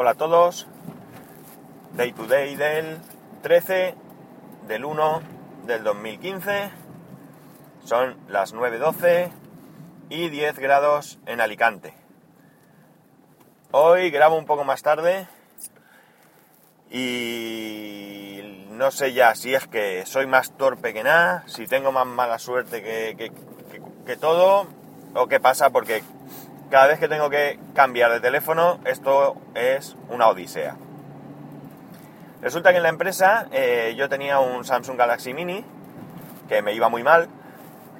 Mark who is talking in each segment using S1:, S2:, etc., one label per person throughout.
S1: Hola a todos. Day to day del 13 del 1 del 2015. Son las 9.12 y 10 grados en Alicante. Hoy grabo un poco más tarde y no sé ya si es que soy más torpe que nada, si tengo más mala suerte que, que, que todo o qué pasa porque cada vez que tengo que cambiar de teléfono, esto es una odisea. Resulta que en la empresa eh, yo tenía un Samsung Galaxy Mini que me iba muy mal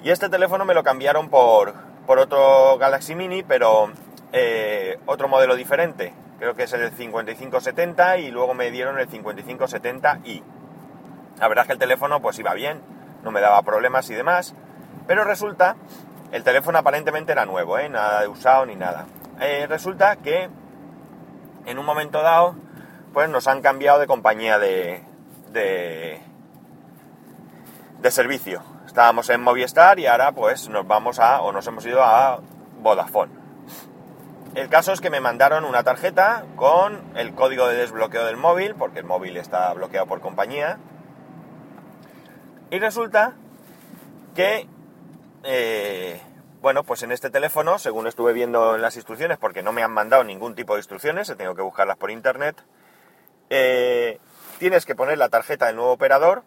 S1: y este teléfono me lo cambiaron por, por otro Galaxy Mini, pero eh, otro modelo diferente. Creo que es el 5570 y luego me dieron el 5570i. La verdad es que el teléfono pues iba bien, no me daba problemas y demás, pero resulta el teléfono aparentemente era nuevo, ¿eh? nada de usado ni nada. Eh, resulta que en un momento dado, pues nos han cambiado de compañía de, de, de servicio. Estábamos en Movistar y ahora pues nos vamos a, o nos hemos ido a Vodafone. El caso es que me mandaron una tarjeta con el código de desbloqueo del móvil, porque el móvil está bloqueado por compañía. Y resulta que eh, bueno, pues en este teléfono, según estuve viendo en las instrucciones, porque no me han mandado ningún tipo de instrucciones, he tenido que buscarlas por internet, eh, tienes que poner la tarjeta del nuevo operador,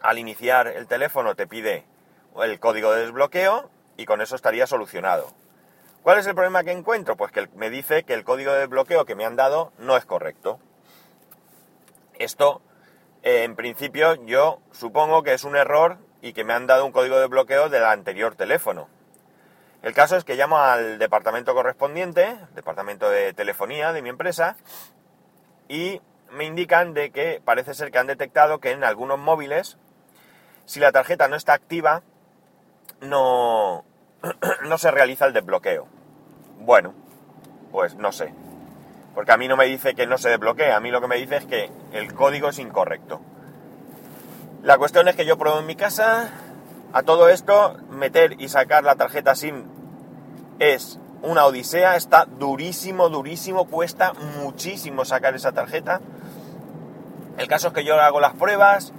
S1: al iniciar el teléfono te pide el código de desbloqueo y con eso estaría solucionado. ¿Cuál es el problema que encuentro? Pues que me dice que el código de desbloqueo que me han dado no es correcto. Esto, eh, en principio, yo supongo que es un error y que me han dado un código de bloqueo del anterior teléfono. El caso es que llamo al departamento correspondiente, departamento de telefonía de mi empresa, y me indican de que parece ser que han detectado que en algunos móviles, si la tarjeta no está activa, no, no se realiza el desbloqueo. Bueno, pues no sé. Porque a mí no me dice que no se desbloquee, a mí lo que me dice es que el código es incorrecto. La cuestión es que yo pruebo en mi casa, a todo esto, meter y sacar la tarjeta SIM es una odisea, está durísimo, durísimo, cuesta muchísimo sacar esa tarjeta. El caso es que yo hago las pruebas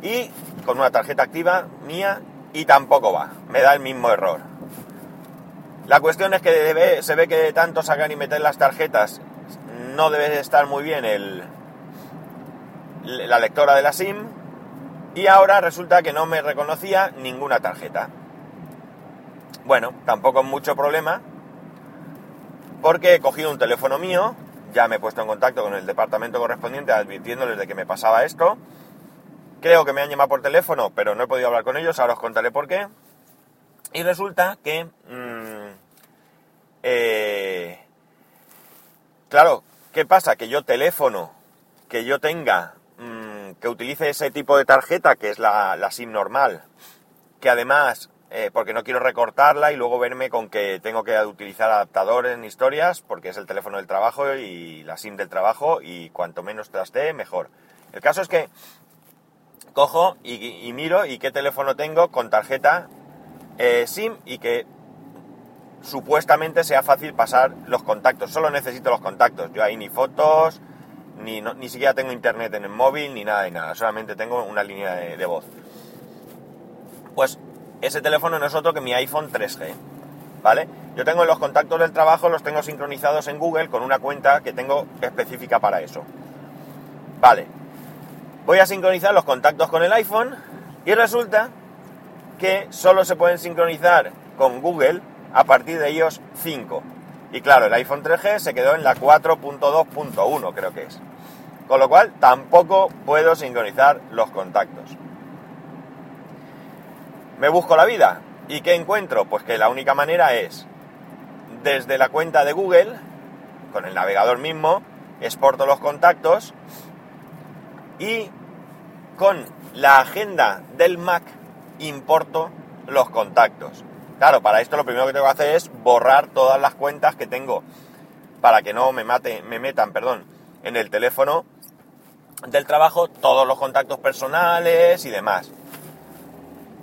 S1: y con una tarjeta activa mía y tampoco va, me da el mismo error. La cuestión es que se ve que de tanto sacar y meter las tarjetas no debe estar muy bien el, la lectora de la SIM y ahora resulta que no me reconocía ninguna tarjeta. Bueno, tampoco es mucho problema, porque he cogido un teléfono mío, ya me he puesto en contacto con el departamento correspondiente advirtiéndoles de que me pasaba esto. Creo que me han llamado por teléfono, pero no he podido hablar con ellos, ahora os contaré por qué. Y resulta que... Mmm, eh, claro, ¿qué pasa? Que yo teléfono que yo tenga que utilice ese tipo de tarjeta, que es la, SIM normal, que además, eh, porque no quiero recortarla y luego verme con que tengo que utilizar adaptador en historias, porque es el teléfono del trabajo y la SIM del trabajo, y cuanto menos traste, mejor. El caso es que cojo y, miro y qué teléfono tengo con tarjeta eh, SIM y que supuestamente sea fácil pasar los contactos. Solo necesito los contactos. Yo ahí ni fotos, ni, ni siquiera tengo internet en el móvil, ni nada de nada, solamente tengo una línea de, voz. Pues ese teléfono no es otro que mi iPhone 3G, ¿vale? Yo tengo los contactos del trabajo, los tengo sincronizados en Google con una cuenta que tengo específica para eso. Vale, voy a sincronizar los contactos con el iPhone y resulta que solo se pueden sincronizar con Google a partir de ellos 5. Y claro, el iPhone 3G se quedó en la 4.2.1 creo que es. Con lo cual tampoco puedo sincronizar los contactos. Me busco la vida. ¿Y qué encuentro? Pues que la única manera es desde la cuenta de Google, con el navegador mismo, exporto los contactos y con la agenda del Mac importo los contactos. Claro, para esto lo primero que tengo que hacer es borrar todas las cuentas que tengo para que no me, mate, me metan perdón, en el teléfono del trabajo todos los contactos personales y demás.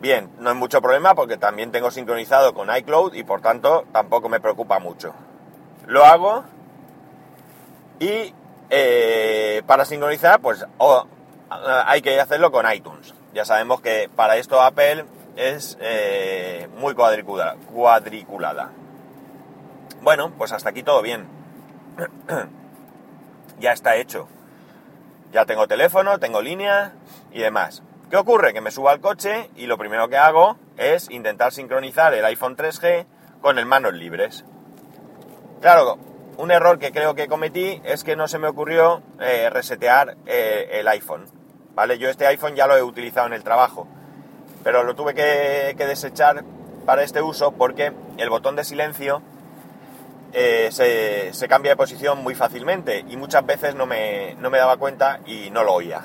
S1: Bien, no hay mucho problema porque también tengo sincronizado con iCloud y por tanto tampoco me preocupa mucho. Lo hago Y eh, para sincronizar, pues hay que hacerlo con iTunes. Ya sabemos que para esto Apple es eh, muy cuadriculada. Bueno, pues hasta aquí todo bien. ya está hecho. Ya tengo teléfono, tengo línea y demás. ¿Qué ocurre? Que me subo al coche y lo primero que hago es intentar sincronizar el iPhone 3G con el manos libres. Claro, un error que creo que cometí es que no se me ocurrió eh, resetear eh, el iPhone. ¿Vale? Yo este iPhone ya lo he utilizado en el trabajo, pero lo tuve que, desechar para este uso porque el botón de silencio eh, se, cambia de posición muy fácilmente y muchas veces no me, no me daba cuenta y no lo oía.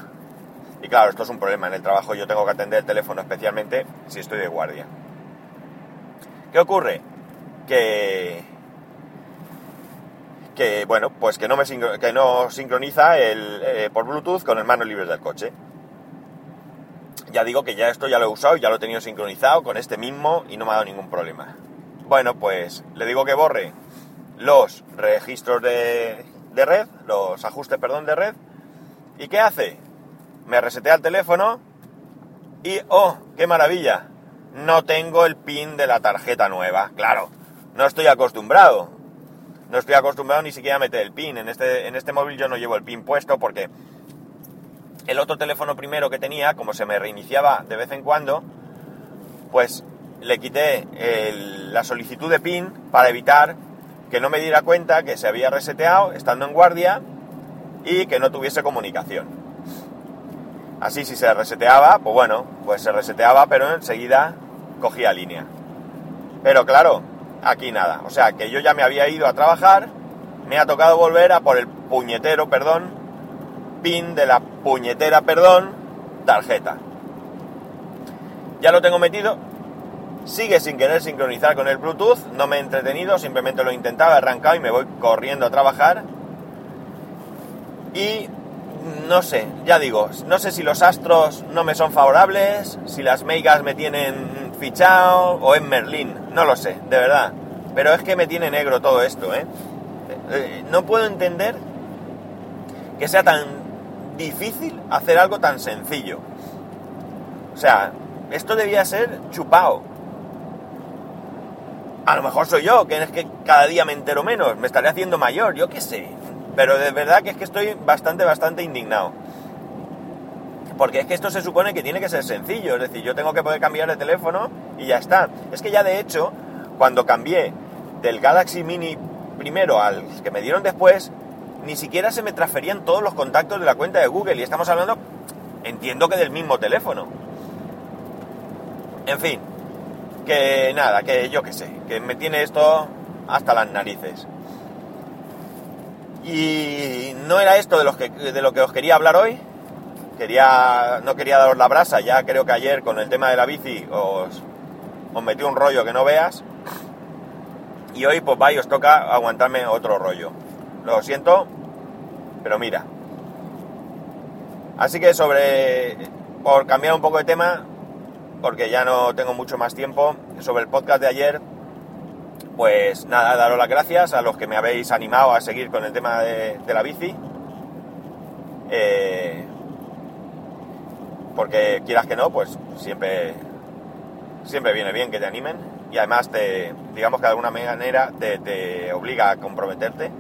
S1: Y claro, esto es un problema. En el trabajo yo tengo que atender el teléfono especialmente si estoy de guardia. ¿Qué ocurre? Que, que bueno, pues que no, me que no sincroniza el, eh, por Bluetooth con el manos libres del coche. Ya digo que ya esto ya lo he usado, ya lo he tenido sincronizado con este mismo y no me ha dado ningún problema. Bueno, pues le digo que borre los registros de, de red, los ajustes, perdón, de red. ¿Y qué hace? Me resetea el teléfono y, oh, qué maravilla, no tengo el pin de la tarjeta nueva. Claro, no estoy acostumbrado no estoy acostumbrado ni siquiera a meter el pin. En este, en este móvil yo no llevo el pin puesto porque el otro teléfono primero que tenía, como se me reiniciaba de vez en cuando, pues le quité la solicitud de pin para evitar que no me diera cuenta que se había reseteado estando en guardia y que no tuviese comunicación. Así si se reseteaba, pues bueno, pues se reseteaba, pero enseguida cogía línea. Pero claro, aquí nada. O sea, que yo ya me había ido a trabajar, me ha tocado volver a por el puñetero, perdón, pin de la puñetera, perdón, tarjeta. Ya lo tengo metido, sigue sin querer sincronizar con el Bluetooth, no me he entretenido, simplemente lo he intentado, he arrancado y me voy corriendo a trabajar. Y no sé, ya digo, no sé si los astros no me son favorables, si las megas me tienen fichado o en Merlín, no lo sé, de verdad. Pero es que me tiene negro todo esto, ¿eh? ¿eh? No puedo entender que sea tan difícil hacer algo tan sencillo. O sea, esto debía ser chupado. A lo mejor soy yo, que es que cada día me entero menos, me estaré haciendo mayor, yo qué sé. Pero de verdad que es que estoy bastante, bastante indignado. Porque es que esto se supone que tiene que ser sencillo, es decir, yo tengo que poder cambiar de teléfono y ya está. Es que ya de hecho, cuando cambié del Galaxy Mini primero al que me dieron después, ni siquiera se me transferían todos los contactos de la cuenta de Google y estamos hablando, entiendo que del mismo teléfono. En fin, que nada, que yo qué sé, que me tiene esto hasta las narices. Y no era esto de, los que, de lo que os quería hablar hoy, quería, no quería daros la brasa, ya creo que ayer con el tema de la bici os, os metí un rollo que no veas. Y hoy pues vais, os toca aguantarme otro rollo. Lo siento, pero mira. Así que sobre, por cambiar un poco de tema, porque ya no tengo mucho más tiempo, sobre el podcast de ayer, pues nada, daros las gracias a los que me habéis animado a seguir con el tema de, la bici. Eh, porque quieras que no, pues siempre, siempre viene bien que te animen y además te, digamos que de alguna manera te, obliga a comprometerte.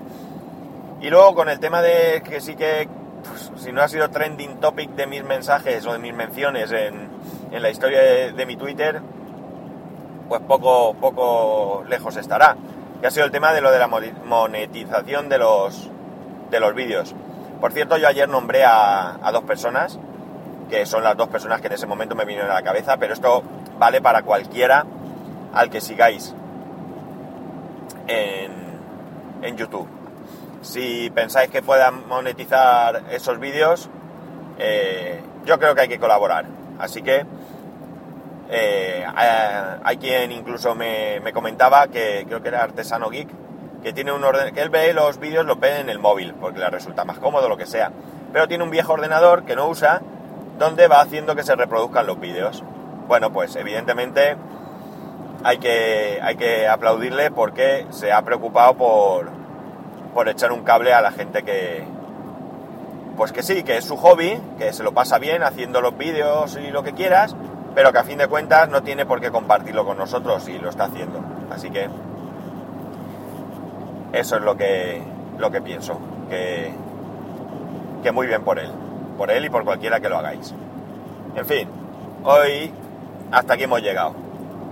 S1: Y luego con el tema de que sí que, pues, si no ha sido trending topic de mis mensajes o de mis menciones en, en la historia de, mi Twitter, pues poco, poco lejos estará. Que ha sido el tema de lo de la monetización de los, de los vídeos. Por cierto, yo ayer nombré a, dos personas que son las dos personas que en ese momento me vinieron a la cabeza, pero esto vale para cualquiera al que sigáis en, en YouTube. Si pensáis que puedan monetizar esos vídeos, eh, yo creo que hay que colaborar. Así que eh, hay quien incluso me, comentaba que creo que era Artesano Geek, que tiene un orden, que él ve los vídeos, los ve en el móvil, porque le resulta más cómodo, lo que sea. Pero tiene un viejo ordenador que no usa donde va haciendo que se reproduzcan los vídeos. Bueno, pues evidentemente hay que, hay que aplaudirle porque se ha preocupado por, por echar un cable a la gente que, pues que sí, que es su hobby, que se lo pasa bien haciendo los vídeos y lo que quieras, pero que a fin de cuentas no tiene por qué compartirlo con nosotros y lo está haciendo. Así que eso es lo que, lo que pienso, que, que muy bien por él, por él y por cualquiera que lo hagáis. En fin, hoy hasta aquí hemos llegado.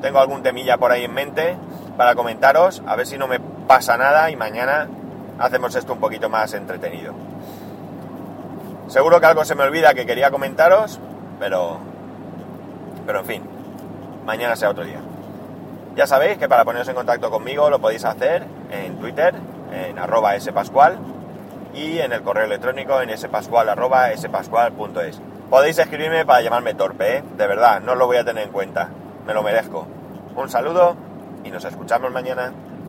S1: Tengo algún temilla por ahí en mente para comentaros, a ver si no me pasa nada y mañana hacemos esto un poquito más entretenido. Seguro que algo se me olvida que quería comentaros, pero, pero en fin, mañana sea otro día. Ya sabéis que para poneros en contacto conmigo lo podéis hacer en Twitter, en arroba spascual, y en el correo electrónico en spascual arroba spascual.es. Podéis escribirme para llamarme torpe, ¿eh? de verdad, no lo voy a tener en cuenta, me lo merezco. Un saludo y nos escuchamos mañana.